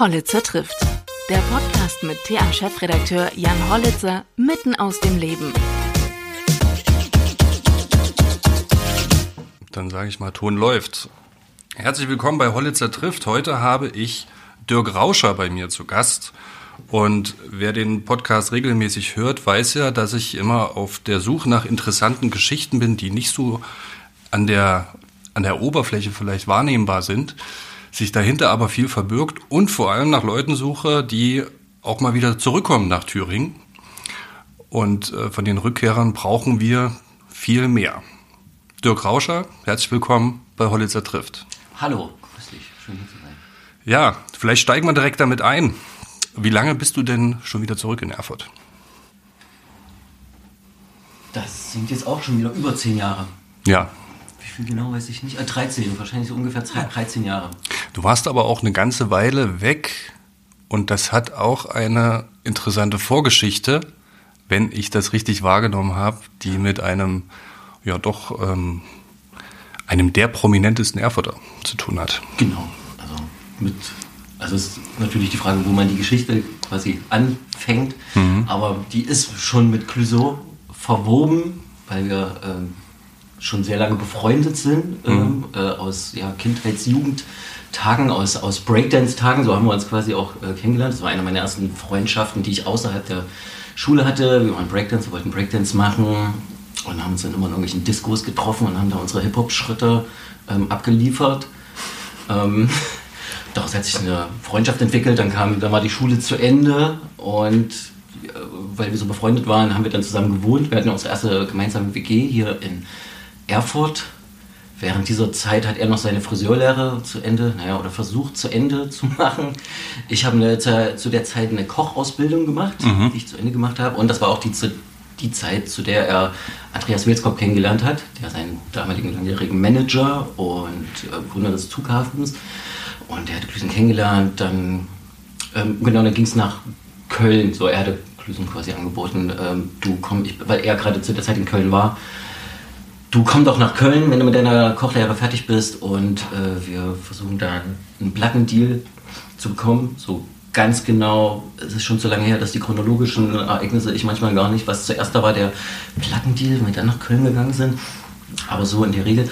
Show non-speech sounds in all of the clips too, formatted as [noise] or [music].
Hollitzer trifft. Der Podcast mit TA-Chefredakteur Jan Hollitzer mitten aus dem Leben. Dann sage ich mal, Ton läuft. Herzlich willkommen bei Hollitzer trifft. Heute habe ich Dirk Rauscher bei mir zu Gast. Und wer den Podcast regelmäßig hört, weiß ja, dass ich immer auf der Suche nach interessanten Geschichten bin, die nicht so an der, an der Oberfläche vielleicht wahrnehmbar sind sich dahinter aber viel verbirgt und vor allem nach Leuten suche, die auch mal wieder zurückkommen nach Thüringen. Und äh, von den Rückkehrern brauchen wir viel mehr. Dirk Rauscher, herzlich willkommen bei Hollitzer trifft. Hallo, grüß dich, schön hier zu sein. Ja, vielleicht steigen wir direkt damit ein. Wie lange bist du denn schon wieder zurück in Erfurt? Das sind jetzt auch schon wieder über zehn Jahre. Ja. Genau weiß ich nicht. Äh, 13, wahrscheinlich so ungefähr 13 Jahre. Du warst aber auch eine ganze Weile weg und das hat auch eine interessante Vorgeschichte, wenn ich das richtig wahrgenommen habe, die mit einem, ja doch, ähm, einem der prominentesten Erfurter zu tun hat. Genau. Also mit, also ist natürlich die Frage, wo man die Geschichte quasi anfängt, mhm. aber die ist schon mit Clouseau verwoben, weil wir ähm, schon sehr lange befreundet sind, mhm. ähm, äh, aus ja, Kindheits-, Jugend- Tagen, aus, aus Breakdance-Tagen, so haben wir uns quasi auch äh, kennengelernt. Das war eine meiner ersten Freundschaften, die ich außerhalb der Schule hatte. Wir waren Breakdance, wir wollten Breakdance machen und haben uns dann immer in irgendwelchen Diskos getroffen und haben da unsere Hip-Hop-Schritte ähm, abgeliefert. Ähm, [laughs] daraus hat sich eine Freundschaft entwickelt, dann, kam, dann war die Schule zu Ende und äh, weil wir so befreundet waren, haben wir dann zusammen gewohnt. Wir hatten unsere erste gemeinsame WG hier in Erfurt Während dieser Zeit hat er noch seine Friseurlehre zu Ende, naja, oder versucht zu Ende [laughs] zu machen. Ich habe zu der Zeit eine Kochausbildung gemacht, mhm. die ich zu Ende gemacht habe. Und das war auch die, die Zeit, zu der er Andreas Wilskop kennengelernt hat, der seinen damaligen langjährigen Manager und äh, Gründer des Zughafens. Und der hatte Klüsen kennengelernt. Dann, ähm, genau, dann ging es nach Köln. So, er hatte Klüsen quasi angeboten, ähm, du komm, ich, weil er gerade zu der Zeit in Köln war du komm doch nach Köln, wenn du mit deiner Kochlehre fertig bist und äh, wir versuchen da einen Plattendeal zu bekommen. So ganz genau, es ist schon so lange her, dass die chronologischen Ereignisse ich manchmal gar nicht, was zuerst da war, der Plattendeal, wenn wir dann nach Köln gegangen sind, aber so in der Regel.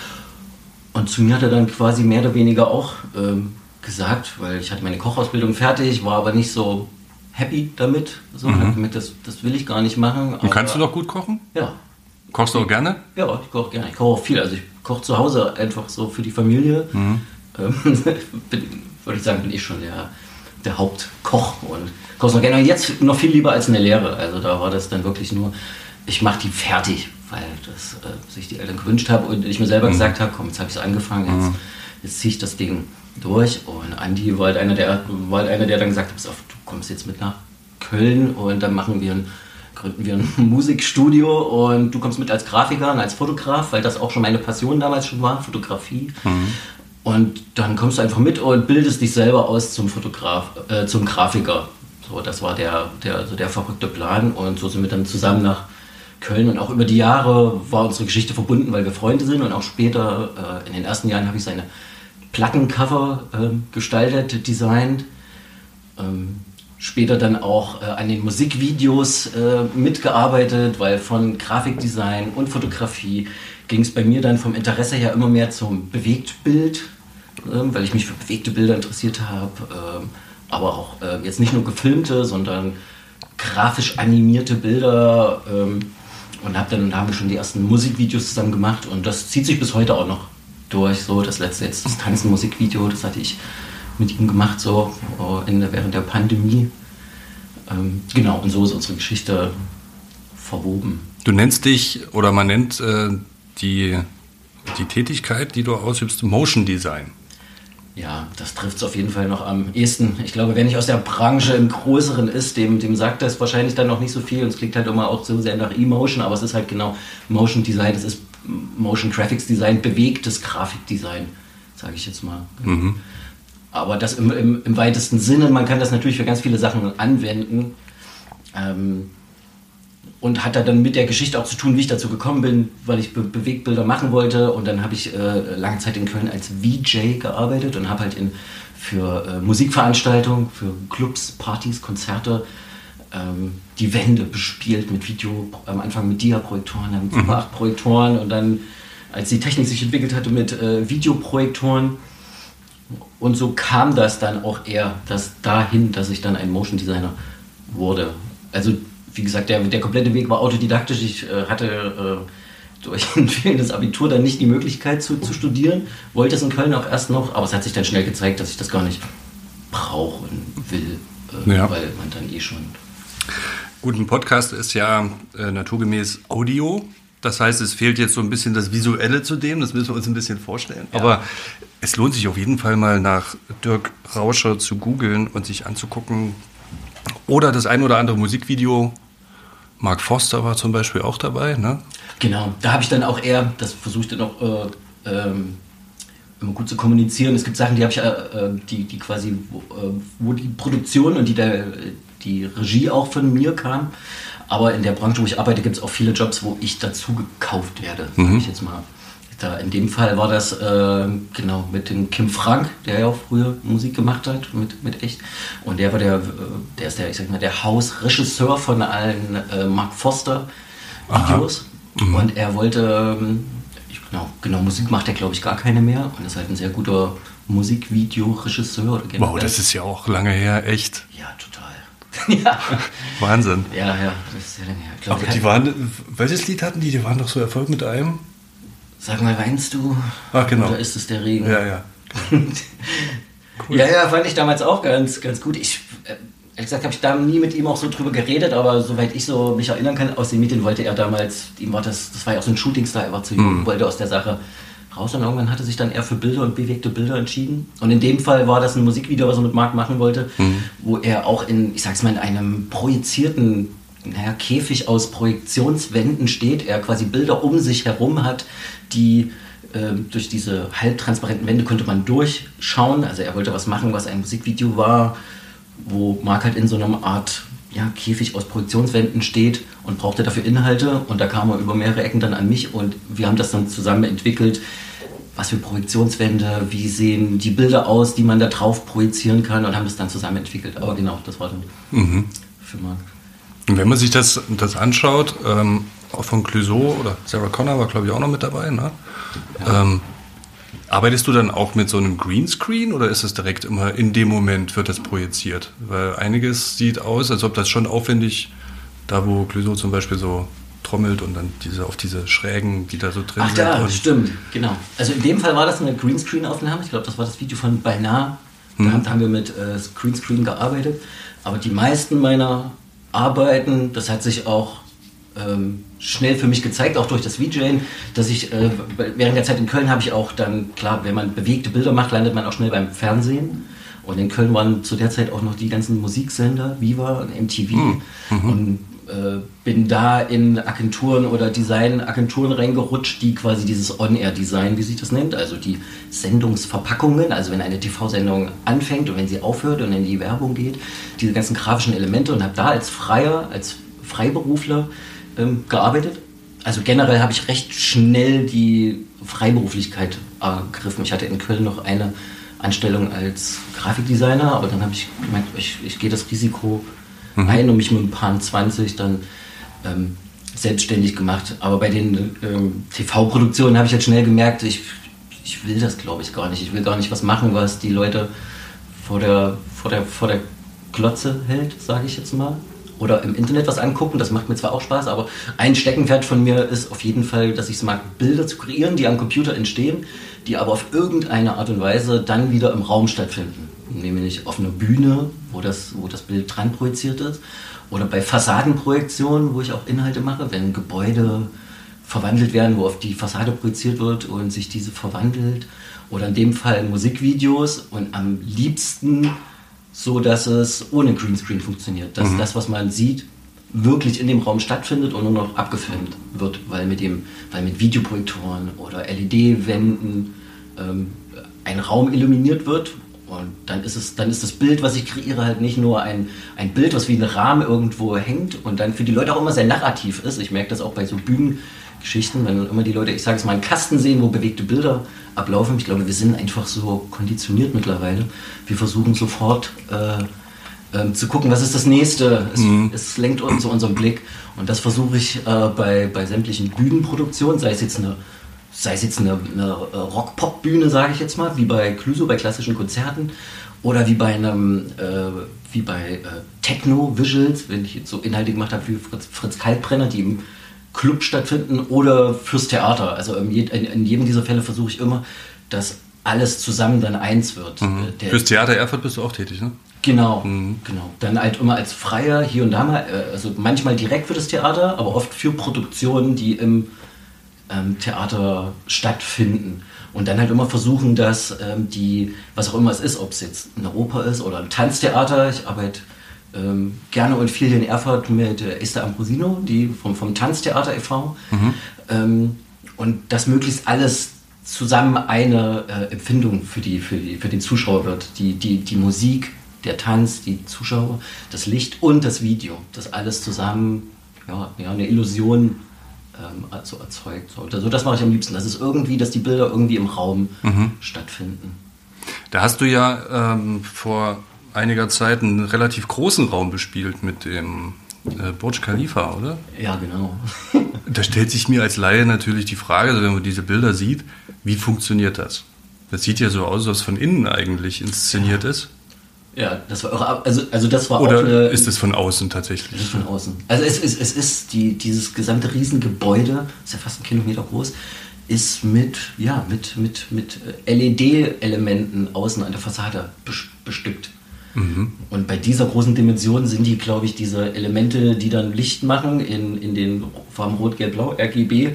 Und zu mir hat er dann quasi mehr oder weniger auch ähm, gesagt, weil ich hatte meine Kochausbildung fertig, war aber nicht so happy damit. So, mhm. damit das, das will ich gar nicht machen. Und kannst du noch gut kochen? Ja, Kochst du auch gerne? Ja, ich koche gerne. Ich koche auch viel. Also ich koche zu Hause einfach so für die Familie. Mhm. Ähm, [laughs] würde ich sagen, bin ich schon der, der Hauptkoch und koche noch gerne. Und jetzt noch viel lieber als eine Lehre. Also da war das dann wirklich nur, ich mache die fertig, weil das äh, sich die Eltern gewünscht haben und ich mir selber mhm. gesagt habe, komm, jetzt habe ich es angefangen, jetzt, mhm. jetzt ziehe ich das Ding durch. Und Andi war halt einer, der, war halt einer, der dann gesagt hat, du kommst jetzt mit nach Köln und dann machen wir ein gründen wir ein [laughs] Musikstudio und du kommst mit als Grafiker und als Fotograf, weil das auch schon meine Passion damals schon war, Fotografie. Mhm. Und dann kommst du einfach mit und bildest dich selber aus zum Fotograf, äh, zum Grafiker. So, das war der, der, so der verrückte Plan und so sind wir dann zusammen nach Köln und auch über die Jahre war unsere Geschichte verbunden, weil wir Freunde sind und auch später, äh, in den ersten Jahren habe ich seine Plattencover äh, gestaltet, designt. Ähm, später dann auch äh, an den Musikvideos äh, mitgearbeitet, weil von Grafikdesign und Fotografie ging es bei mir dann vom Interesse her immer mehr zum Bewegtbild, äh, weil ich mich für bewegte Bilder interessiert habe, ähm, aber auch äh, jetzt nicht nur gefilmte, sondern grafisch animierte Bilder ähm, und hab dann haben wir schon die ersten Musikvideos zusammen gemacht und das zieht sich bis heute auch noch durch. So das letzte jetzt das Tanzen-Musikvideo, das hatte ich mit ihm gemacht, so in, während der Pandemie. Ähm, genau, und so ist unsere Geschichte verwoben. Du nennst dich, oder man nennt äh, die, die Tätigkeit, die du ausübst, Motion Design. Ja, das trifft es auf jeden Fall noch am ehesten. Ich glaube, wer nicht aus der Branche im Größeren ist, dem, dem sagt das wahrscheinlich dann noch nicht so viel. Und es klingt halt immer auch so sehr nach Emotion, aber es ist halt genau Motion Design, es ist Motion Graphics Design, bewegtes Grafikdesign, sage ich jetzt mal. Mhm. Aber das im, im, im, weitesten Sinne, man kann das natürlich für ganz viele Sachen anwenden. Ähm, und hat da dann mit der Geschichte auch zu tun, wie ich dazu gekommen bin, weil ich Be Bewegtbilder machen wollte. Und dann habe ich äh, lange Zeit in Köln als VJ gearbeitet und habe halt in, für äh, Musikveranstaltungen, für Clubs, Partys, Konzerte ähm, die Wände bespielt mit Video, am Anfang mit Dia-Projektoren, dann mit Super 8-Projektoren und dann, als die Technik sich entwickelt hatte, mit äh, Videoprojektoren. Und so kam das dann auch eher das dahin, dass ich dann ein Motion Designer wurde. Also wie gesagt, der, der komplette Weg war autodidaktisch. Ich äh, hatte äh, durch ein fehlendes Abitur dann nicht die Möglichkeit zu, zu studieren. Wollte es in Köln auch erst noch, aber es hat sich dann schnell gezeigt, dass ich das gar nicht brauche und will, äh, ja. weil man dann eh schon. Gut, ein Podcast ist ja äh, naturgemäß Audio. Das heißt, es fehlt jetzt so ein bisschen das Visuelle zu dem, das müssen wir uns ein bisschen vorstellen. Ja. Aber es lohnt sich auf jeden Fall mal nach Dirk Rauscher zu googeln und sich anzugucken. Oder das ein oder andere Musikvideo Mark Foster war zum Beispiel auch dabei, ne? Genau, da habe ich dann auch eher, das versuche ich dann auch äh, ähm, immer gut zu kommunizieren. Es gibt Sachen, die habe ich, äh, äh, die, die quasi, wo, äh, wo, die Produktion und die, der, die Regie auch von mir kam. Aber in der Branche, wo ich arbeite, gibt es auch viele Jobs, wo ich dazu gekauft werde, mhm. ich jetzt mal. Da in dem Fall war das äh, genau mit dem Kim Frank, der ja auch früher Musik gemacht hat, mit, mit echt. Und der war der, äh, der ist der, ich sag mal, der Hausregisseur von allen äh, Mark Foster Videos. Mhm. Und er wollte, ähm, genau, genau, Musik macht er glaube ich gar keine mehr und ist halt ein sehr guter Musikvideoregisseur. Wow, das ist ja auch lange her, echt. Ja, total. [laughs] ja. Wahnsinn. Ja, ja, das ist her. Glaub, Aber die waren, welches Lied hatten die? Die waren doch so Erfolg mit einem? Sag mal, weinst du? Ach, genau. Oder ist es der Regen? Ja, ja. cool. [laughs] Ja, ja, fand ich damals auch ganz, ganz gut. Ich, äh, ehrlich gesagt, habe ich da nie mit ihm auch so drüber geredet, aber soweit ich so mich erinnern kann, aus den Medien wollte er damals, ihm war das, das war ja auch so ein Shootingstar, er war zu jung, mhm. wollte aus der Sache raus und irgendwann hatte sich dann eher für Bilder und bewegte Bilder entschieden. Und in dem Fall war das ein Musikvideo, was er mit Marc machen wollte, mhm. wo er auch in, ich sag's mal, in einem projizierten naja, Käfig aus Projektionswänden steht, er quasi Bilder um sich herum hat, die äh, durch diese halbtransparenten Wände konnte man durchschauen. Also er wollte was machen, was ein Musikvideo war, wo Marc halt in so einer Art ja, Käfig aus Projektionswänden steht und brauchte dafür Inhalte. Und da kam er über mehrere Ecken dann an mich und wir haben das dann zusammen entwickelt. Was für Projektionswände, wie sehen die Bilder aus, die man da drauf projizieren kann und haben das dann zusammen entwickelt. Aber genau, das war dann mhm. für Marc. Wenn man sich das, das anschaut, ähm, auch von Clouseau oder Sarah Connor war, glaube ich, auch noch mit dabei, ne? Ja. Ähm, arbeitest du dann auch mit so einem Greenscreen oder ist es direkt immer in dem Moment wird das projiziert? Weil einiges sieht aus, als ob das schon aufwendig, da wo Clouseau zum Beispiel so trommelt und dann diese auf diese Schrägen, die da so drin Ach, sind. Ach ja, stimmt, genau. Also in dem Fall war das eine Greenscreen-Aufnahme. Ich glaube, das war das Video von Beinahe. Da hm. haben wir mit äh, Greenscreen gearbeitet. Aber die meisten meiner Arbeiten, das hat sich auch ähm, schnell für mich gezeigt, auch durch das VJing, dass ich äh, während der Zeit in Köln habe ich auch dann, klar, wenn man bewegte Bilder macht, landet man auch schnell beim Fernsehen. Und in Köln waren zu der Zeit auch noch die ganzen Musiksender, Viva und MTV. Mhm. Und äh, bin da in Agenturen oder Designagenturen reingerutscht, die quasi dieses On-Air-Design, wie sich das nennt, also die Sendungsverpackungen, also wenn eine TV-Sendung anfängt und wenn sie aufhört und in die Werbung geht, diese ganzen grafischen Elemente und habe da als Freier, als Freiberufler ähm, gearbeitet. Also generell habe ich recht schnell die Freiberuflichkeit ergriffen. Ich hatte in Köln noch eine Anstellung als Grafikdesigner, aber dann habe ich gemeint, ich, ich gehe das Risiko mhm. ein und mich mit ein paar 20 dann ähm, selbstständig gemacht. Aber bei den ähm, TV-Produktionen habe ich halt schnell gemerkt, ich, ich will das glaube ich gar nicht. Ich will gar nicht was machen, was die Leute vor der, vor der, vor der Glotze hält, sage ich jetzt mal oder im Internet was angucken. Das macht mir zwar auch Spaß, aber ein Steckenpferd von mir ist auf jeden Fall, dass ich es mag, Bilder zu kreieren, die am Computer entstehen, die aber auf irgendeine Art und Weise dann wieder im Raum stattfinden. Nämlich auf einer Bühne, wo das, wo das Bild dran projiziert ist, oder bei Fassadenprojektionen, wo ich auch Inhalte mache, wenn Gebäude verwandelt werden, wo auf die Fassade projiziert wird und sich diese verwandelt. Oder in dem Fall Musikvideos und am liebsten so dass es ohne Greenscreen funktioniert. Dass mhm. das, was man sieht, wirklich in dem Raum stattfindet und nur noch abgefilmt wird, weil mit, dem, weil mit Videoprojektoren oder LED-Wänden ähm, ein Raum illuminiert wird Und dann ist, es, dann ist das Bild, was ich kreiere, halt nicht nur ein, ein Bild, was wie ein Rahmen irgendwo hängt und dann für die Leute auch immer sehr narrativ ist. Ich merke das auch bei so Bühnengeschichten, wenn immer die Leute, ich sage es mal, einen Kasten sehen, wo bewegte Bilder ablaufen. Ich glaube, wir sind einfach so konditioniert mittlerweile. Wir versuchen sofort äh, äh, zu gucken, was ist das nächste. Es, mhm. es lenkt uns zu unserem Blick. Und das versuche ich äh, bei, bei sämtlichen Bühnenproduktionen, sei es jetzt eine sei es jetzt eine, eine Rock-Pop-Bühne, sage ich jetzt mal, wie bei Cluso, bei klassischen Konzerten, oder wie bei einem, äh, wie bei äh, Techno-Visuals, wenn ich jetzt so Inhalte gemacht habe wie Fritz, Fritz Kaltbrenner, die im Club stattfinden, oder fürs Theater. Also in, in jedem dieser Fälle versuche ich immer, dass alles zusammen dann eins wird. Mhm. Äh, fürs Theater Erfurt bist du auch tätig, ne? Genau, mhm. genau. Dann halt immer als Freier hier und da mal, äh, also manchmal direkt für das Theater, aber oft für Produktionen, die im ähm, Theater stattfinden. Und dann halt immer versuchen, dass ähm, die, was auch immer es ist, ob es jetzt eine Oper ist oder ein Tanztheater, ich arbeite ähm, gerne und viel in Erfurt mit äh, Esther Ambrosino, die vom, vom Tanztheater e.V. Mhm. Ähm, und dass möglichst alles zusammen eine äh, Empfindung für, die, für, die, für den Zuschauer wird. Die, die, die Musik, der Tanz, die Zuschauer, das Licht und das Video. Das alles zusammen ja, ja, eine Illusion ähm, also erzeugt. So, also das mache ich am liebsten. Das ist irgendwie, dass die Bilder irgendwie im Raum mhm. stattfinden. Da hast du ja ähm, vor einiger Zeit einen relativ großen Raum bespielt mit dem äh, Burj Khalifa, oder? Ja, genau. [laughs] da stellt sich mir als Laie natürlich die Frage, also wenn man diese Bilder sieht, wie funktioniert das? Das sieht ja so aus, als von innen eigentlich inszeniert ist. Ja, das war eure, also, also das war Oder auch eine, ist es von außen tatsächlich? Das ist von außen. Also es, es, es ist die, dieses gesamte Riesengebäude, ist ja fast ein Kilometer groß, ist mit, ja, mit, mit, mit LED-Elementen außen an der Fassade bestückt. Mhm. Und bei dieser großen Dimension sind die, glaube ich, diese Elemente, die dann Licht machen in, in den Farben Rot, Gelb, Blau, RGB,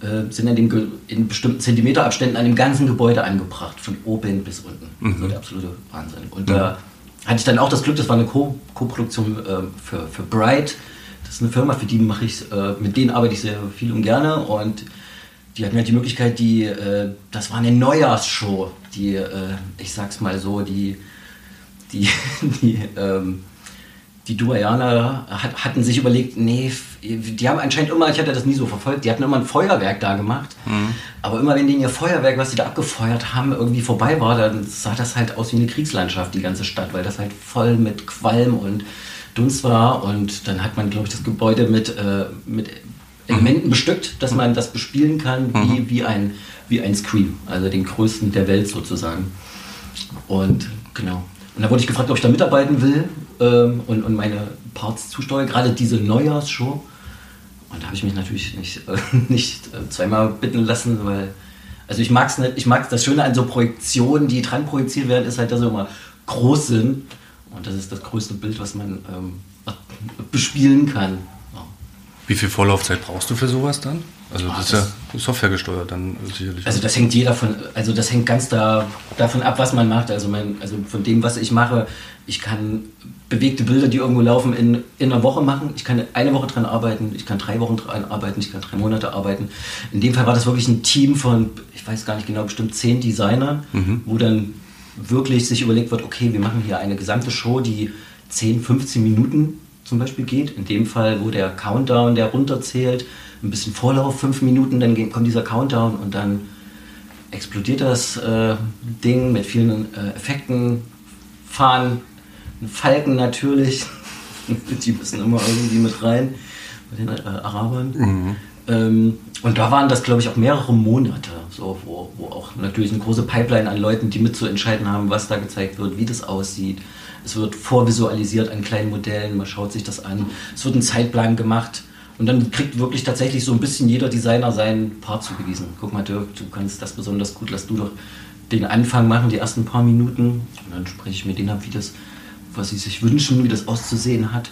äh, sind in, dem, in bestimmten Zentimeterabständen an dem ganzen Gebäude angebracht, von oben bis unten. Mhm. Also der absolute Wahnsinn. Und da hatte ich dann auch das Glück, das war eine Co-Produktion äh, für, für Bright. Das ist eine Firma, für die mache ich, äh, mit denen arbeite ich sehr viel und gerne. Und die hatten halt die Möglichkeit, die, äh, das war eine Neujahrsshow, die, äh, ich sag's mal so, die, die, die, ähm, die Duayaner hat, hatten sich überlegt, nee, die haben anscheinend immer, ich hatte das nie so verfolgt, die hatten immer ein Feuerwerk da gemacht. Mhm. Aber immer wenn denen ihr Feuerwerk, was sie da abgefeuert haben, irgendwie vorbei war, dann sah das halt aus wie eine Kriegslandschaft, die ganze Stadt, weil das halt voll mit Qualm und Dunst war. Und dann hat man, glaube ich, das Gebäude mit, äh, mit Elementen mhm. bestückt, dass man das bespielen kann wie, mhm. wie, ein, wie ein Scream, also den größten der Welt sozusagen. Und genau. Und da wurde ich gefragt, ob ich da mitarbeiten will ähm, und, und meine Parts zusteuere, gerade diese Neujahrsshow. Und da habe ich mich natürlich nicht, äh, [laughs] nicht äh, zweimal bitten lassen, weil, also ich mag es nicht, ich mag das Schöne an so Projektionen, die dran projiziert werden, ist halt, dass sie immer groß sind. Und das ist das größte Bild, was man ähm, bespielen kann. Ja. Wie viel Vorlaufzeit brauchst du für sowas dann? Also das, das ist ja Software gesteuert dann sicherlich. Also das hängt jeder von, also das hängt ganz da, davon ab, was man macht. Also, mein, also von dem, was ich mache, ich kann bewegte Bilder, die irgendwo laufen, in, in einer Woche machen. Ich kann eine Woche dran arbeiten, ich kann drei Wochen dran arbeiten, ich kann drei Monate arbeiten. In dem Fall war das wirklich ein Team von, ich weiß gar nicht genau, bestimmt zehn Designern, mhm. wo dann wirklich sich überlegt wird, okay, wir machen hier eine gesamte Show, die 10, 15 Minuten zum Beispiel geht. In dem Fall, wo der Countdown, der runterzählt, ein bisschen Vorlauf, fünf Minuten, dann kommt dieser Countdown und dann explodiert das äh, Ding mit vielen äh, Effekten, fahren Falken natürlich, [laughs] die müssen immer irgendwie mit rein, bei den äh, Arabern. Mhm. Ähm, und da waren das, glaube ich, auch mehrere Monate, so, wo, wo auch natürlich eine große Pipeline an Leuten, die mitzuentscheiden haben, was da gezeigt wird, wie das aussieht. Es wird vorvisualisiert an kleinen Modellen, man schaut sich das an. Es wird ein Zeitplan gemacht und dann kriegt wirklich tatsächlich so ein bisschen jeder Designer seinen Part zugewiesen. Guck mal, Dirk, du kannst das besonders gut, lass du doch den Anfang machen, die ersten paar Minuten. Und dann spreche ich mit denen ab, wie das, was sie sich wünschen, wie das auszusehen hat.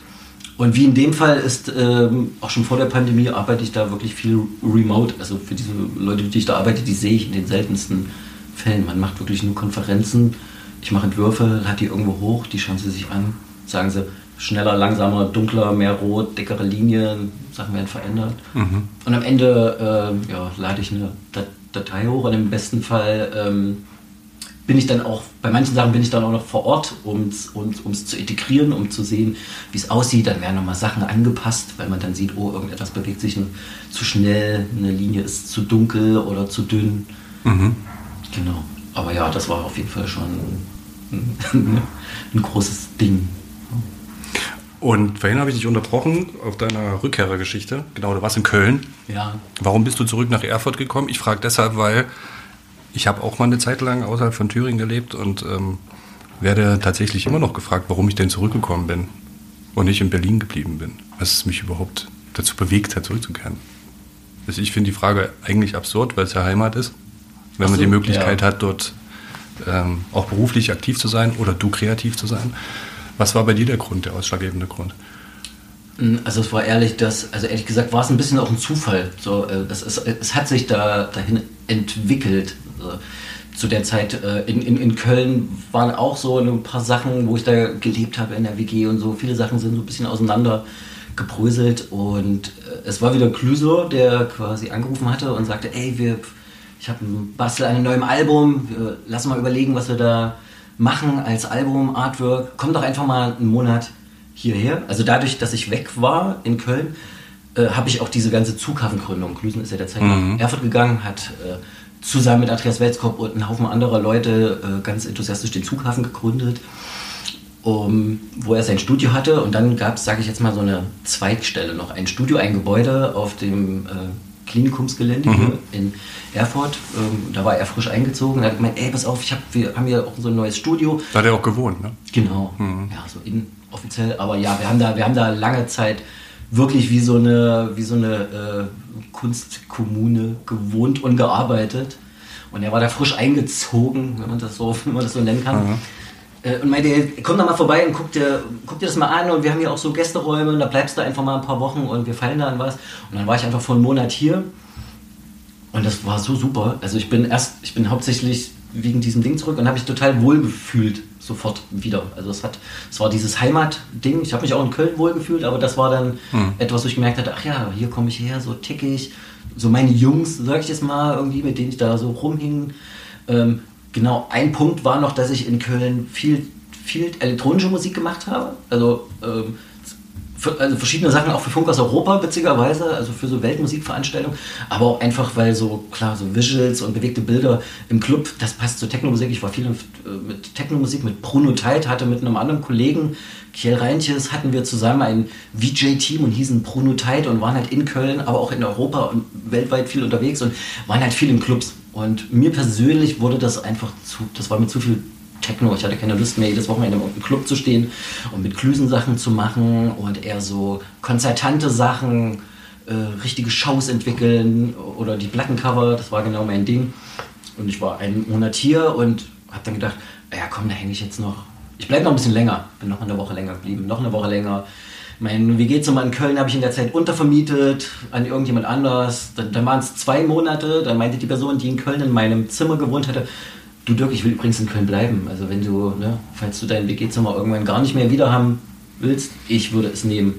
Und wie in dem Fall ist, ähm, auch schon vor der Pandemie arbeite ich da wirklich viel remote. Also für diese Leute, die ich da arbeite, die sehe ich in den seltensten Fällen. Man macht wirklich nur Konferenzen. Ich mache Entwürfe, lade die irgendwo hoch, die schauen sie sich an, sagen sie, schneller, langsamer, dunkler, mehr rot, dickere Linien, Sachen werden verändert. Mhm. Und am Ende äh, ja, lade ich eine Datei hoch und im besten Fall ähm, bin ich dann auch, bei manchen Sachen bin ich dann auch noch vor Ort, um es zu integrieren, um zu sehen, wie es aussieht. Dann werden nochmal Sachen angepasst, weil man dann sieht, oh, irgendetwas bewegt sich zu schnell, eine Linie ist zu dunkel oder zu dünn. Mhm. Genau. Aber ja, das war auf jeden Fall schon ein, [laughs] ein großes Ding. Und vorhin habe ich dich unterbrochen auf deiner Rückkehrergeschichte. Genau, du warst in Köln. Ja. Warum bist du zurück nach Erfurt gekommen? Ich frage deshalb, weil ich habe auch mal eine Zeit lang außerhalb von Thüringen gelebt und ähm, werde tatsächlich immer noch gefragt, warum ich denn zurückgekommen bin und nicht in Berlin geblieben bin. Was mich überhaupt dazu bewegt hat, zurückzukehren. Also ich finde die Frage eigentlich absurd, weil es ja Heimat ist. Wenn so, man die Möglichkeit ja. hat, dort ähm, auch beruflich aktiv zu sein oder du kreativ zu sein. Was war bei dir der Grund, der ausschlaggebende Grund? Hm, also es war ehrlich, das, also ehrlich gesagt war es ein bisschen auch ein Zufall. So, äh, das ist, es hat sich da dahin entwickelt. Also, zu der Zeit äh, in, in, in Köln waren auch so ein paar Sachen, wo ich da gelebt habe in der WG und so. Viele Sachen sind so ein bisschen auseinander gebröselt und äh, es war wieder Clüso, der quasi angerufen hatte und sagte, ey, wir, ich habe bastel an einem neuen Album, wir, lass mal überlegen, was wir da machen als Album, Artwork. Komm doch einfach mal einen Monat hierher. Also dadurch, dass ich weg war in Köln, äh, habe ich auch diese ganze Zughafengründung. Klüsen ist ja derzeit mhm. nach Erfurt gegangen, hat äh, zusammen mit Andreas Welskop und einem Haufen anderer Leute äh, ganz enthusiastisch den Zughafen gegründet, um, wo er sein Studio hatte. Und dann gab es, sage ich jetzt mal, so eine Zweigstelle noch. Ein Studio, ein Gebäude auf dem äh, Klinikumsgelände mhm. in Erfurt. Ähm, da war er frisch eingezogen. Da hat gemeint, ey, pass auf, ich hab, wir haben hier auch so ein neues Studio. Da hat er auch gewohnt, ne? Genau. Mhm. Ja, so inoffiziell. Aber ja, wir haben da, wir haben da lange Zeit wirklich wie so eine, wie so eine äh, Kunstkommune gewohnt und gearbeitet. Und er war da frisch eingezogen, wenn man das so, [laughs] wenn man das so nennen kann. Mhm. Äh, und meinte, komm da mal vorbei und guck dir, guck dir das mal an. Und wir haben hier auch so Gästeräume und da bleibst du einfach mal ein paar Wochen und wir fallen da an was. Und dann war ich einfach vor einem Monat hier. Und das war so super. Also ich bin erst, ich bin hauptsächlich wegen diesem Ding zurück und habe mich total wohl gefühlt sofort wieder. Also es hat, es war dieses Heimatding. Ich habe mich auch in Köln wohl gefühlt, aber das war dann hm. etwas, wo ich gemerkt hatte, ach ja, hier komme ich her, so tickig. So meine Jungs, sag ich jetzt mal, irgendwie, mit denen ich da so rumhing. Ähm, genau, ein Punkt war noch, dass ich in Köln viel, viel elektronische Musik gemacht habe. Also ähm, also verschiedene Sachen auch für Funk aus Europa, witzigerweise, also für so Weltmusikveranstaltungen, aber auch einfach, weil so, klar, so Visuals und bewegte Bilder im Club, das passt zur Technomusik. Ich war viel mit Technomusik, mit Bruno Teit, hatte mit einem anderen Kollegen, Kiel Reintjes, hatten wir zusammen ein VJ-Team und hießen Bruno Teit und waren halt in Köln, aber auch in Europa und weltweit viel unterwegs und waren halt viel in Clubs. Und mir persönlich wurde das einfach zu, das war mir zu viel Techno. Ich hatte keine Lust mehr, jedes Wochenende im Club zu stehen und mit Klüsen Sachen zu machen und eher so konzertante Sachen, äh, richtige Shows entwickeln oder die Plattencover. Das war genau mein Ding. Und ich war einen Monat hier und habe dann gedacht, ja komm, da hänge ich jetzt noch. Ich bleibe noch ein bisschen länger. Bin noch eine Woche länger geblieben, noch eine Woche länger. Mein WG-Zimmer in Köln habe ich in der Zeit untervermietet an irgendjemand anders. Dann, dann waren es zwei Monate. Dann meinte die Person, die in Köln in meinem Zimmer gewohnt hatte, Du Dirk, ich will übrigens in Köln bleiben. Also wenn du, ne, falls du dein WG-Zimmer irgendwann gar nicht mehr wieder haben willst, ich würde es nehmen.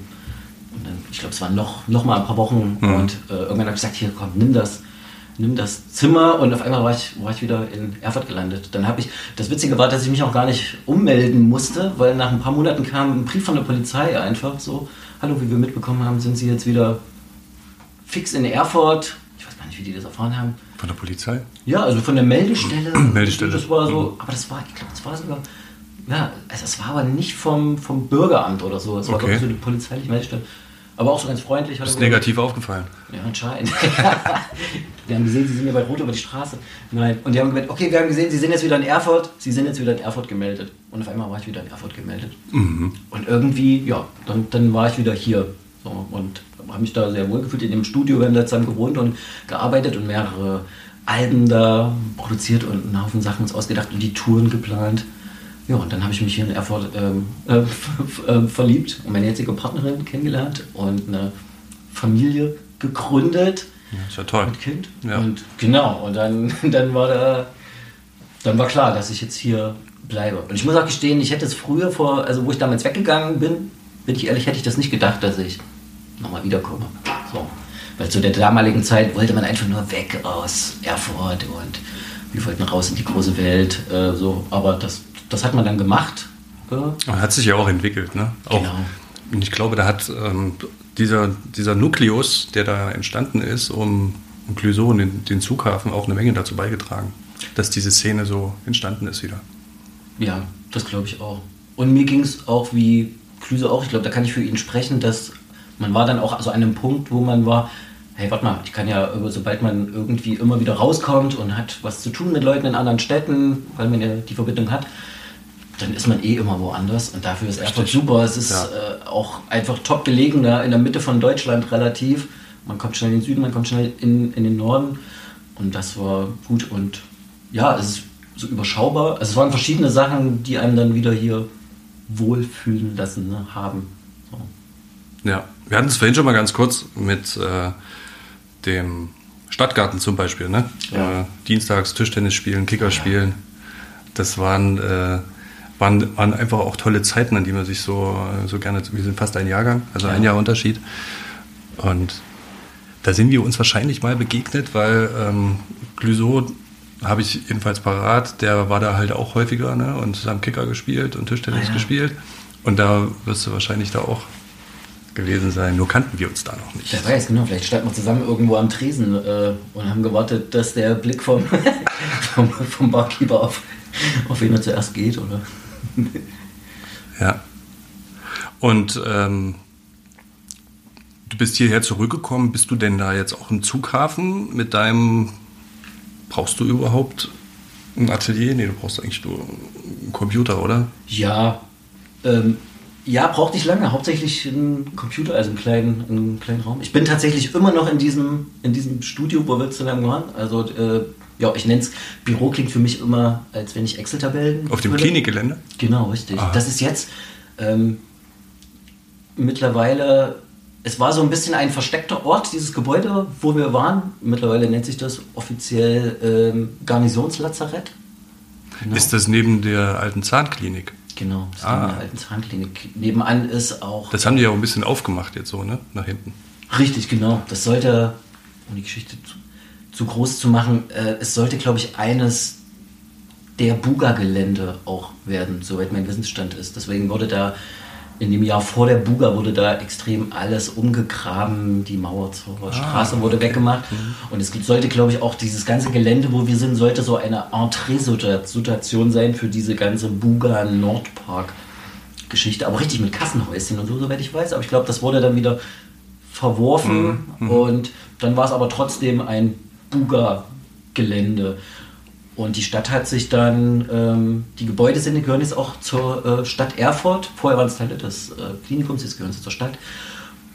Und dann, ich glaube, es waren noch, noch mal ein paar Wochen mhm. und äh, irgendwann habe ich gesagt, hier komm, nimm das, nimm das Zimmer und auf einmal war ich, war ich wieder in Erfurt gelandet. Dann habe ich, das Witzige war, dass ich mich auch gar nicht ummelden musste, weil nach ein paar Monaten kam ein Brief von der Polizei einfach so, hallo, wie wir mitbekommen haben, sind Sie jetzt wieder fix in Erfurt. Ich weiß gar nicht, wie die das erfahren haben von der Polizei? Ja, also von der Meldestelle. [clears throat] Meldestelle. Das war so, aber das war, ich glaube, das war sogar, ja, also es war aber nicht vom, vom Bürgeramt oder so. Es war okay. so die polizeiliche Meldestelle. Aber auch so ganz freundlich. Ist negativ aufgefallen? Ja, anscheinend. [laughs] wir haben gesehen, sie sind ja bei Rot über die Straße. Nein. Und die haben gesagt, okay, wir haben gesehen, sie sind jetzt wieder in Erfurt. Sie sind jetzt wieder in Erfurt gemeldet. Und auf einmal war ich wieder in Erfurt gemeldet. Mhm. Und irgendwie, ja, dann, dann war ich wieder hier. So, und habe mich da sehr wohl gefühlt in dem Studio. Wir haben da zusammen gewohnt und gearbeitet und mehrere Alben da produziert und einen Haufen Sachen uns ausgedacht und die Touren geplant. Ja, und dann habe ich mich hier in Erfurt ähm, äh, [laughs] äh, verliebt und meine jetzige Partnerin kennengelernt und eine Familie gegründet. Ja, ist ja toll. Mit Kind. Ja. Und genau, und dann, [laughs] dann war da, dann war klar, dass ich jetzt hier bleibe. Und ich muss auch gestehen, ich hätte es früher vor, also wo ich damals weggegangen bin, bin ich ehrlich, hätte ich das nicht gedacht, dass ich nochmal wiederkomme. So. Weil zu der damaligen Zeit wollte man einfach nur weg aus Erfurt und wir wollten raus in die große Welt. Äh, so. Aber das, das hat man dann gemacht. Äh. Hat sich ja auch entwickelt, ne? Auch, genau. Und ich glaube, da hat ähm, dieser, dieser Nukleus, der da entstanden ist, um, um und den, den Zughafen auch eine Menge dazu beigetragen, dass diese Szene so entstanden ist wieder. Ja, das glaube ich auch. Und mir ging es auch wie Klüse auch, ich glaube, da kann ich für ihn sprechen, dass man war dann auch also an einem Punkt, wo man war, hey, warte mal, ich kann ja, sobald man irgendwie immer wieder rauskommt und hat was zu tun mit Leuten in anderen Städten, weil man ja die Verbindung hat, dann ist man eh immer woanders und dafür ist Erfurt super. Es ist ja. äh, auch einfach top gelegen, da in der Mitte von Deutschland relativ. Man kommt schnell in den Süden, man kommt schnell in, in den Norden und das war gut und ja, es ist so überschaubar. Also es waren verschiedene Sachen, die einem dann wieder hier wohlfühlen lassen ne, haben. So. Ja, wir hatten es vorhin schon mal ganz kurz mit äh, dem Stadtgarten zum Beispiel. Ne? Ja. Äh, dienstags Tischtennis spielen, Kicker spielen. Das waren, äh, waren, waren einfach auch tolle Zeiten, an die man sich so, so gerne, wir sind fast ein Jahrgang, also ja. ein Jahr Unterschied. Und da sind wir uns wahrscheinlich mal begegnet, weil ähm, Glüso habe ich jedenfalls parat, der war da halt auch häufiger ne? und zusammen Kicker gespielt und Tischtennis ah, ja. gespielt. Und da wirst du wahrscheinlich da auch gewesen sein. Nur kannten wir uns da noch nicht. Wer weiß, genau. Vielleicht standen wir zusammen irgendwo am Tresen äh, und haben gewartet, dass der Blick vom, [laughs] vom, vom Barkeeper auf, auf wen er zuerst geht, oder? [laughs] ja. Und ähm, du bist hierher zurückgekommen. Bist du denn da jetzt auch im Zughafen mit deinem. Brauchst du überhaupt ein Atelier? Nee, du brauchst eigentlich nur einen Computer, oder? Ja. Ähm, ja, brauchte ich lange. Hauptsächlich einen Computer, also einen kleinen, einen kleinen Raum. Ich bin tatsächlich immer noch in diesem, in diesem Studio, wo wir zusammen waren. Also, äh, ja, ich nenne es Büro, klingt für mich immer, als wenn ich Excel-Tabellen. Auf dem würde. Klinikgelände? Genau, richtig. Aha. Das ist jetzt ähm, mittlerweile, es war so ein bisschen ein versteckter Ort, dieses Gebäude, wo wir waren. Mittlerweile nennt sich das offiziell ähm, Garnisonslazarett. Genau. Ist das neben der alten Zahnklinik? Genau, das ah. in der alten Zahnklinik. Nebenan ist auch. Das haben die ja auch ein bisschen aufgemacht jetzt so, ne? Nach hinten. Richtig, genau. Das sollte, um die Geschichte zu, zu groß zu machen, äh, es sollte, glaube ich, eines der Buga-Gelände auch werden, soweit mein Wissensstand ist. Deswegen wurde da in dem Jahr vor der Buga wurde da extrem alles umgegraben, die Mauer zur ah, Straße wurde weggemacht mhm. und es sollte, glaube ich, auch dieses ganze Gelände, wo wir sind, sollte so eine Entree-Situation sein für diese ganze Buga Nordpark Geschichte, aber richtig mit Kassenhäuschen und so, soweit ich weiß, aber ich glaube, das wurde dann wieder verworfen mhm. mhm. und dann war es aber trotzdem ein Buga Gelände und die Stadt hat sich dann, ähm, die Gebäude sind, gehören jetzt auch zur äh, Stadt Erfurt. Vorher waren es Teile des äh, Klinikums, jetzt gehören sie zur Stadt.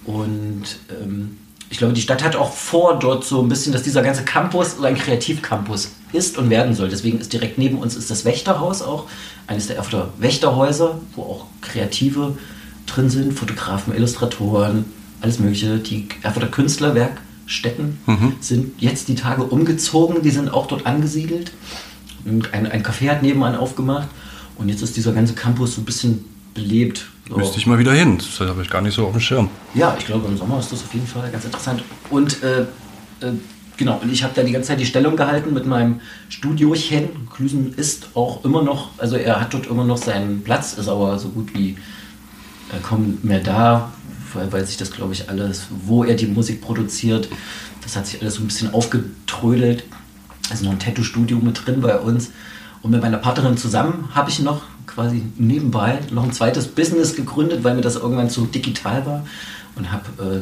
Und ähm, ich glaube, die Stadt hat auch vor, dort so ein bisschen, dass dieser ganze Campus ein Kreativcampus ist und werden soll. Deswegen ist direkt neben uns ist das Wächterhaus auch, eines der Erfurter Wächterhäuser, wo auch Kreative drin sind, Fotografen, Illustratoren, alles Mögliche. Die Erfurter Künstlerwerk Städten mhm. sind jetzt die Tage umgezogen, die sind auch dort angesiedelt. Ein, ein Café hat nebenan aufgemacht und jetzt ist dieser ganze Campus so ein bisschen belebt. So. Müsste ich mal wieder hin, das habe ich gar nicht so auf dem Schirm. Ja, ich glaube im Sommer ist das auf jeden Fall ganz interessant. Und äh, äh, genau, und ich habe da die ganze Zeit die Stellung gehalten mit meinem Studiochen. Klüsen ist auch immer noch, also er hat dort immer noch seinen Platz, ist aber so gut wie äh, kaum mehr da, weil, weil sich das, glaube ich, alles, wo er die Musik produziert, das hat sich alles so ein bisschen aufgetrödelt. Also noch ein Tattoo-Studio mit drin bei uns. Und mit meiner Partnerin zusammen habe ich noch quasi nebenbei noch ein zweites Business gegründet, weil mir das irgendwann zu digital war. Und hab, äh,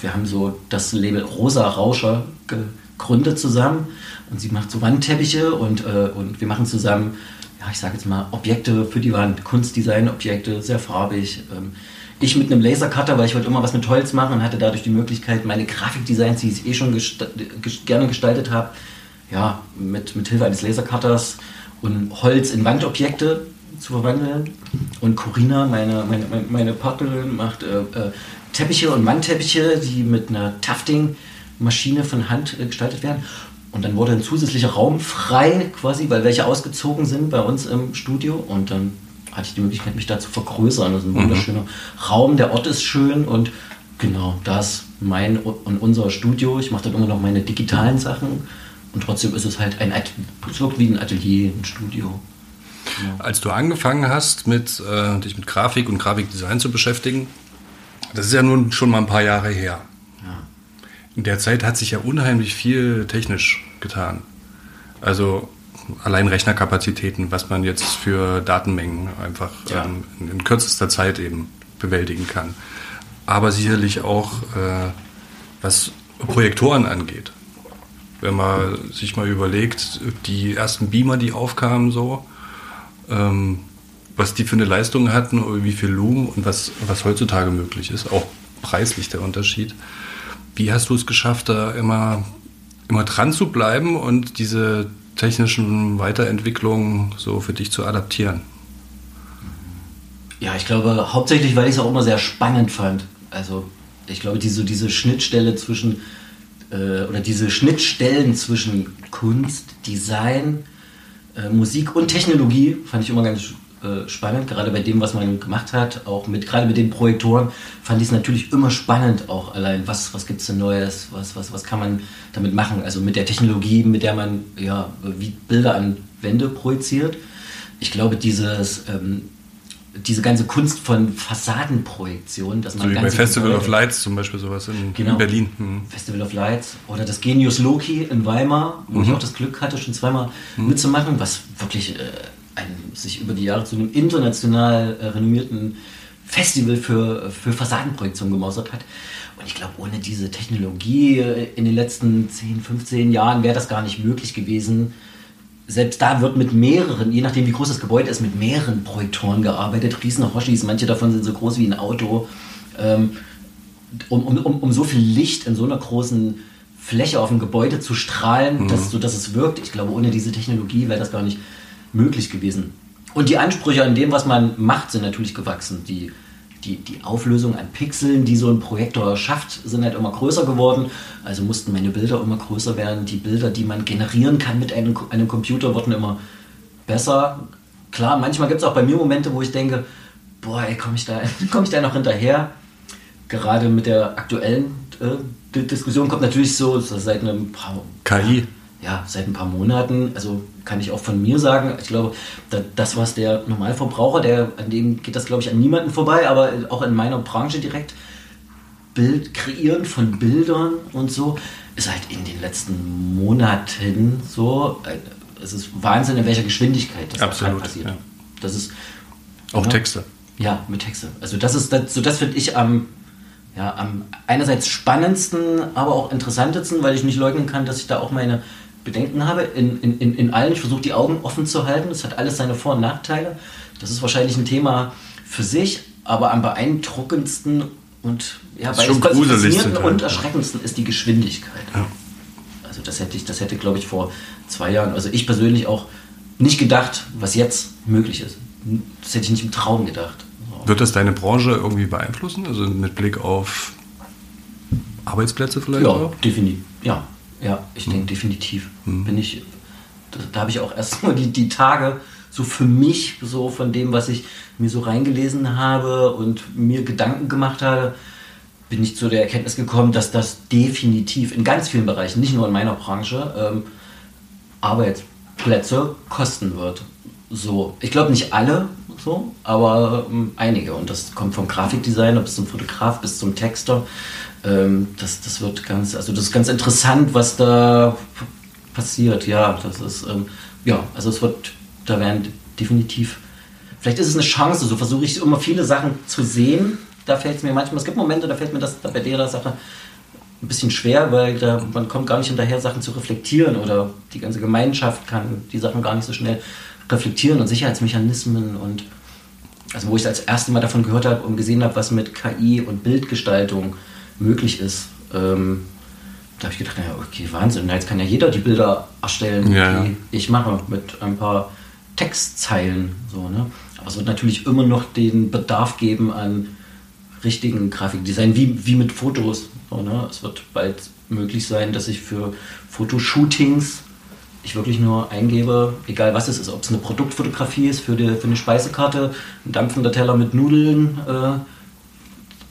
wir haben so das Label Rosa Rauscher gegründet zusammen. Und sie macht so Wandteppiche und, äh, und wir machen zusammen, ja, ich sage jetzt mal, Objekte für die Wand, Kunstdesign-Objekte, sehr farbig. Ähm, ich mit einem Lasercutter, weil ich wollte immer was mit Holz machen und hatte dadurch die Möglichkeit, meine Grafikdesigns, die ich eh schon gesta gerne gestaltet habe, ja, mit, mit Hilfe eines Lasercutters und Holz in Wandobjekte zu verwandeln. Und Corina, meine, meine, meine Partnerin, macht äh, äh, Teppiche und Wandteppiche, die mit einer Tufting-Maschine von Hand äh, gestaltet werden. Und dann wurde ein zusätzlicher Raum frei, quasi, weil welche ausgezogen sind bei uns im Studio. Und dann hatte ich die Möglichkeit, mich da zu vergrößern. Das ist ein mhm. wunderschöner Raum, der Ort ist schön und genau, das mein und unser Studio. Ich mache dann immer noch meine digitalen Sachen Und trotzdem ist es halt ein, es wirkt wie ein Atelier, ein Studio. Ja. Als du angefangen hast, mit, äh, dich mit Grafik und Grafikdesign zu beschäftigen, das ist ja nun schon mal ein paar Jahre her. Ja. In der Zeit hat sich ja unheimlich viel technisch getan. Also allein Rechnerkapazitäten, was man jetzt für Datenmengen einfach ja. ähm, in, kürzester Zeit eben bewältigen kann. Aber sicherlich auch, äh, was Projektoren angeht. Wenn man sich mal überlegt, die ersten Beamer, die aufkamen, so, ähm, was die für eine Leistung hatten, wie viel Lumen und was, was heutzutage möglich ist, auch preislich der Unterschied. Wie hast du es geschafft, da immer, immer dran zu bleiben und diese technischen Weiterentwicklungen so für dich zu adaptieren? Ja, ich glaube hauptsächlich, weil ich es auch immer sehr spannend fand. Also ich glaube, diese, diese Schnittstelle zwischen äh, oder diese Schnittstellen zwischen Kunst, Design, äh, Musik und Technologie fand ich immer ganz äh, spannend, gerade bei dem, was man gemacht hat, auch mit, gerade mit den Projektoren, fand ich es natürlich immer spannend, auch allein, was, was gibt es denn Neues, was, was, was kann man damit machen, also mit der Technologie, mit der man ja, wie Bilder an Wände projiziert. Ich glaube, dieses, ähm, diese ganze Kunst von Fassadenprojektion, dass man so wie bei Festival Gebäude, of Lights zum Beispiel sowas in, genau, in Berlin. Mhm. Festival of Lights oder das Genius Loki in Weimar, wo mhm. ich auch das Glück hatte, schon zweimal mhm. mitzumachen, was wirklich äh, ein, sich über die Jahre zu einem international äh, renommierten Festival für, für Fassadenprojektion gemausert hat. Und ich glaube, ohne diese Technologie äh, in den letzten 10, 15 Jahren wäre das gar nicht möglich gewesen. Selbst da wird mit mehreren, je nachdem wie groß das Gebäude ist, mit mehreren Projektoren gearbeitet. Riesen Hoshis, manche davon sind so groß wie ein Auto. Ähm, um, um, um so viel Licht in so einer großen Fläche auf dem Gebäude zu strahlen, mhm. dass, so dass es wirkt. Ich glaube, ohne diese Technologie wäre das gar nicht möglich gewesen. Und die Ansprüche an dem, was man macht, sind natürlich gewachsen. Die, die, die Auflösung an Pixeln, die so ein Projektor schafft, sind halt immer größer geworden. Also mussten meine Bilder immer größer werden. Die Bilder, die man generieren kann mit einem, einem Computer, wurden immer besser. Klar, manchmal gibt es auch bei mir Momente, wo ich denke, boah, komme ich, da, [laughs] komm ich da noch hinterher? Gerade mit der aktuellen äh, Diskussion kommt natürlich so, seit einem paar... KI ja, seit ein paar Monaten, also kann ich auch von mir sagen, ich glaube, das, was der Normalverbraucher, der, an dem geht das, glaube ich, an niemanden vorbei, aber auch in meiner Branche direkt, Bild kreieren von Bildern und so, ist halt in den letzten Monaten so, äh, es ist Wahnsinn, in welcher Geschwindigkeit das Absolut, passiert. Ja. Das ist auch ja, Texte. Ja, mit Texte. Also das ist das, so das finde ich am ja, am einerseits spannendsten, aber auch interessantesten, weil ich nicht leugnen kann, dass ich da auch meine Bedenken habe, in, in, in allen. Ich versuche die Augen offen zu halten. Das hat alles seine Vor- und Nachteile. Das ist wahrscheinlich ein Thema für sich, aber am beeindruckendsten und ja, faszinierendsten und erschreckendsten ist die Geschwindigkeit. Ja. Also das hätte ich, das hätte, glaube ich, vor zwei Jahren, also ich persönlich auch nicht gedacht, was jetzt möglich ist. Das hätte ich nicht im Traum gedacht. Wird das deine Branche irgendwie beeinflussen? Also mit Blick auf Arbeitsplätze vielleicht? Ja, definitiv. Ja, ja, ich denke definitiv. Mhm. Bin ich, da, da habe ich auch erstmal [laughs] die, die Tage so für mich, so von dem, was ich mir so reingelesen habe und mir Gedanken gemacht habe, bin ich zu der Erkenntnis gekommen, dass das definitiv in ganz vielen Bereichen, nicht nur in meiner Branche, ähm, Arbeitsplätze kosten wird. So, ich glaube nicht alle, so, aber ähm, einige. Und das kommt vom Grafikdesigner bis zum Fotograf bis zum Texter ähm, das, das wird ganz, also das ist ganz interessant, was da passiert. Ja, das ist, ähm, ja, also es wird, da werden definitiv, vielleicht ist es eine Chance, so versuche ich immer viele Sachen zu sehen. Da fällt es mir manchmal, es gibt Momente, da fällt mir das da bei der Sache ein bisschen schwer, weil da, man kommt gar nicht hinterher, Sachen zu reflektieren oder die ganze Gemeinschaft kann die Sachen gar nicht so schnell reflektieren und Sicherheitsmechanismen und also wo ich das erste Mal davon gehört habe und gesehen habe, was mit KI und Bildgestaltung möglich ist. Ähm, da habe ich gedacht, naja, okay, Wahnsinn, jetzt kann ja jeder die Bilder erstellen, ja, die ja. ich mache, mit ein paar Textzeilen. So, ne? Aber es wird natürlich immer noch den Bedarf geben an richtigen Grafikdesign, wie, wie mit Fotos. So, ne? Es wird bald möglich sein, dass ich für Fotoshootings ich wirklich nur eingebe, egal was es ist, ob es eine Produktfotografie ist für, die, für eine Speisekarte, ein dampfender Teller mit Nudeln, äh,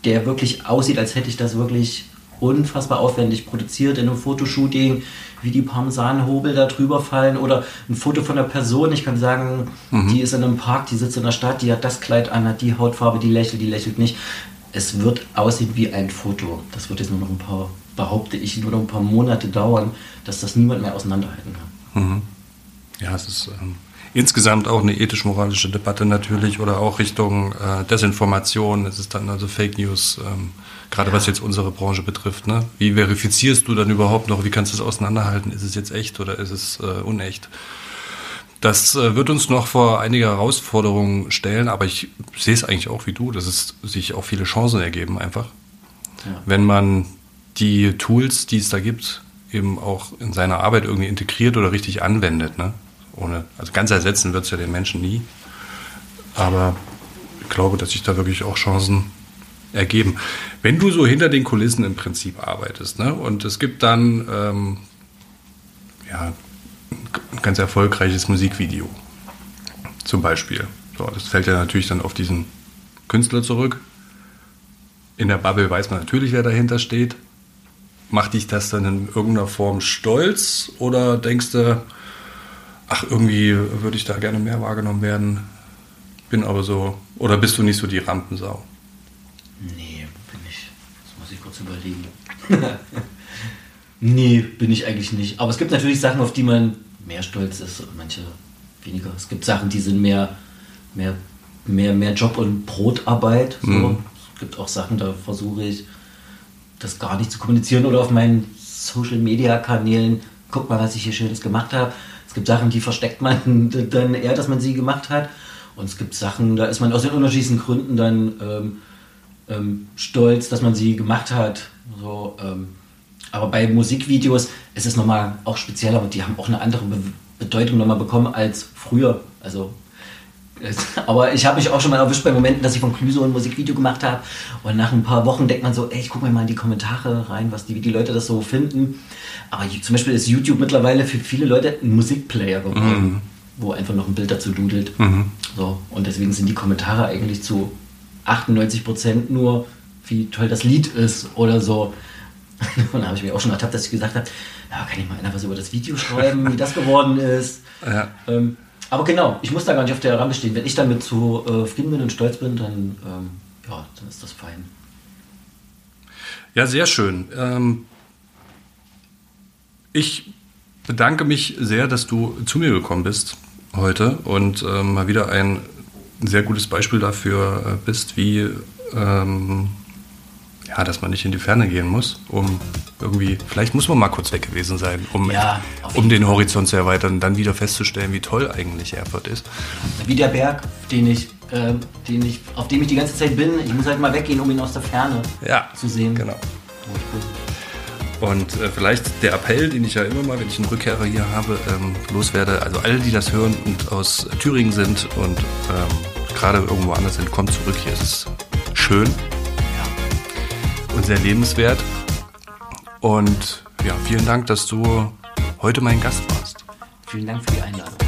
der wirklich aussieht, als hätte ich das wirklich unfassbar aufwendig produziert in einem Fotoshooting, wie die Parmesanhobel da drüber fallen oder ein Foto von einer Person. Ich kann sagen, mhm. die ist in einem Park, die sitzt in der Stadt, die hat das Kleid an, hat die Hautfarbe, die lächelt, die lächelt nicht. Es wird aussehen wie ein Foto. Das wird jetzt nur noch ein paar, behaupte ich, nur noch ein paar Monate dauern, dass das niemand mehr auseinanderhalten kann. Mhm. Ja, es ist ähm, insgesamt auch eine ethisch-moralische Debatte natürlich oder auch Richtung äh, Desinformation. Es ist dann also Fake News, ähm, gerade ja. was jetzt unsere Branche betrifft. Ne? Wie verifizierst du dann überhaupt noch? Wie kannst du es auseinanderhalten? Ist es jetzt echt oder ist es äh, unecht? Das äh, wird uns noch vor einige Herausforderungen stellen, aber ich sehe es eigentlich auch wie du, dass es sich auch viele Chancen ergeben einfach. Ja. Wenn man die Tools, die es da gibt, eben auch in seiner Arbeit irgendwie integriert oder richtig anwendet. Ne? Ohne, also ganz ersetzen wird es ja den Menschen nie. Aber ich glaube, dass sich da wirklich auch Chancen ergeben. Wenn du so hinter den Kulissen im Prinzip arbeitest, ne, und es gibt dann ähm, ja, ein ganz erfolgreiches Musikvideo, zum Beispiel. So, das fällt ja natürlich dann auf diesen Künstler zurück. In der Bubble weiß man natürlich, wer dahinter steht. Macht dich das dann in irgendeiner Form stolz oder denkst du, ach, irgendwie würde ich da gerne mehr wahrgenommen werden. Bin aber so, oder bist du nicht so die Rampensau? Nee, bin ich. Das muss ich kurz überlegen. [laughs] nee, bin ich eigentlich nicht. Aber es gibt natürlich Sachen, auf die man mehr stolz ist und manche weniger. Es gibt Sachen, die sind mehr, mehr, mehr, mehr Job und Brotarbeit. So. Mhm. Es gibt auch Sachen, da versuche ich, das gar nicht zu kommunizieren oder auf meinen Social Media Kanälen, guck mal, was ich hier Schönes gemacht habe gibt Sachen, die versteckt man [laughs] dann eher, dass man sie gemacht hat. Und es gibt Sachen, da ist man aus den unterschiedlichen Gründen dann ähm, ähm, stolz, dass man sie gemacht hat. So, ähm, aber bei Musikvideos ist es nochmal auch spezieller und die haben auch eine andere Be Bedeutung nochmal bekommen als früher. Also aber ich habe mich auch schon mal erwischt bei Momenten, dass ich von Clüso ein Musikvideo gemacht habe und nach ein paar Wochen denkt man so, ey, ich gucke mir mal in die Kommentare rein, was die, wie die Leute das so finden. Aber zum Beispiel ist YouTube mittlerweile für viele Leute ein Musikplayer geworden, mhm. wo einfach noch ein Bild dazu dudelt. Mhm. So, und deswegen sind die Kommentare eigentlich zu 98 Prozent nur, wie toll das Lied ist oder so. [laughs] Und da habe ich mir auch schon ertappt, dass ich gesagt habe, ja, kann ich mal einfach was über das Video schreiben, wie das geworden ist. Ja. Ähm, aber genau, ich muss da gar nicht auf der Rampe stehen. Wenn ich damit zu äh, zufrieden bin und stolz bin, dann, ähm, ja, dann ist das fein. Ja, sehr schön. Ähm, ich bedanke mich sehr, dass du zu mir gekommen bist heute und ähm, mal wieder ein sehr gutes Beispiel dafür äh, bist, wie ähm, ja, dass man nicht in die Ferne gehen muss, um irgendwie, vielleicht muss man mal kurz weg gewesen sein, um, ja, um den Horizont zu erweitern und dann wieder festzustellen, wie toll eigentlich Erfurt ist. Wie der Berg, den ich, äh, den ich, auf dem ich die ganze Zeit bin, ich muss halt mal weggehen, um ihn aus der Ferne ja, zu sehen. Genau. Und äh, vielleicht der Appell, den ich ja immer mal, wenn ich einen Rückkehrer hier habe, ähm, loswerde. Also alle, die das hören und aus Thüringen sind und ähm, gerade irgendwo anders sind, kommt zurück. Hier ist es schön sehr lebenswert. Und ja, vielen Dank, dass du heute mein Gast warst. Vielen Dank für die Einladung.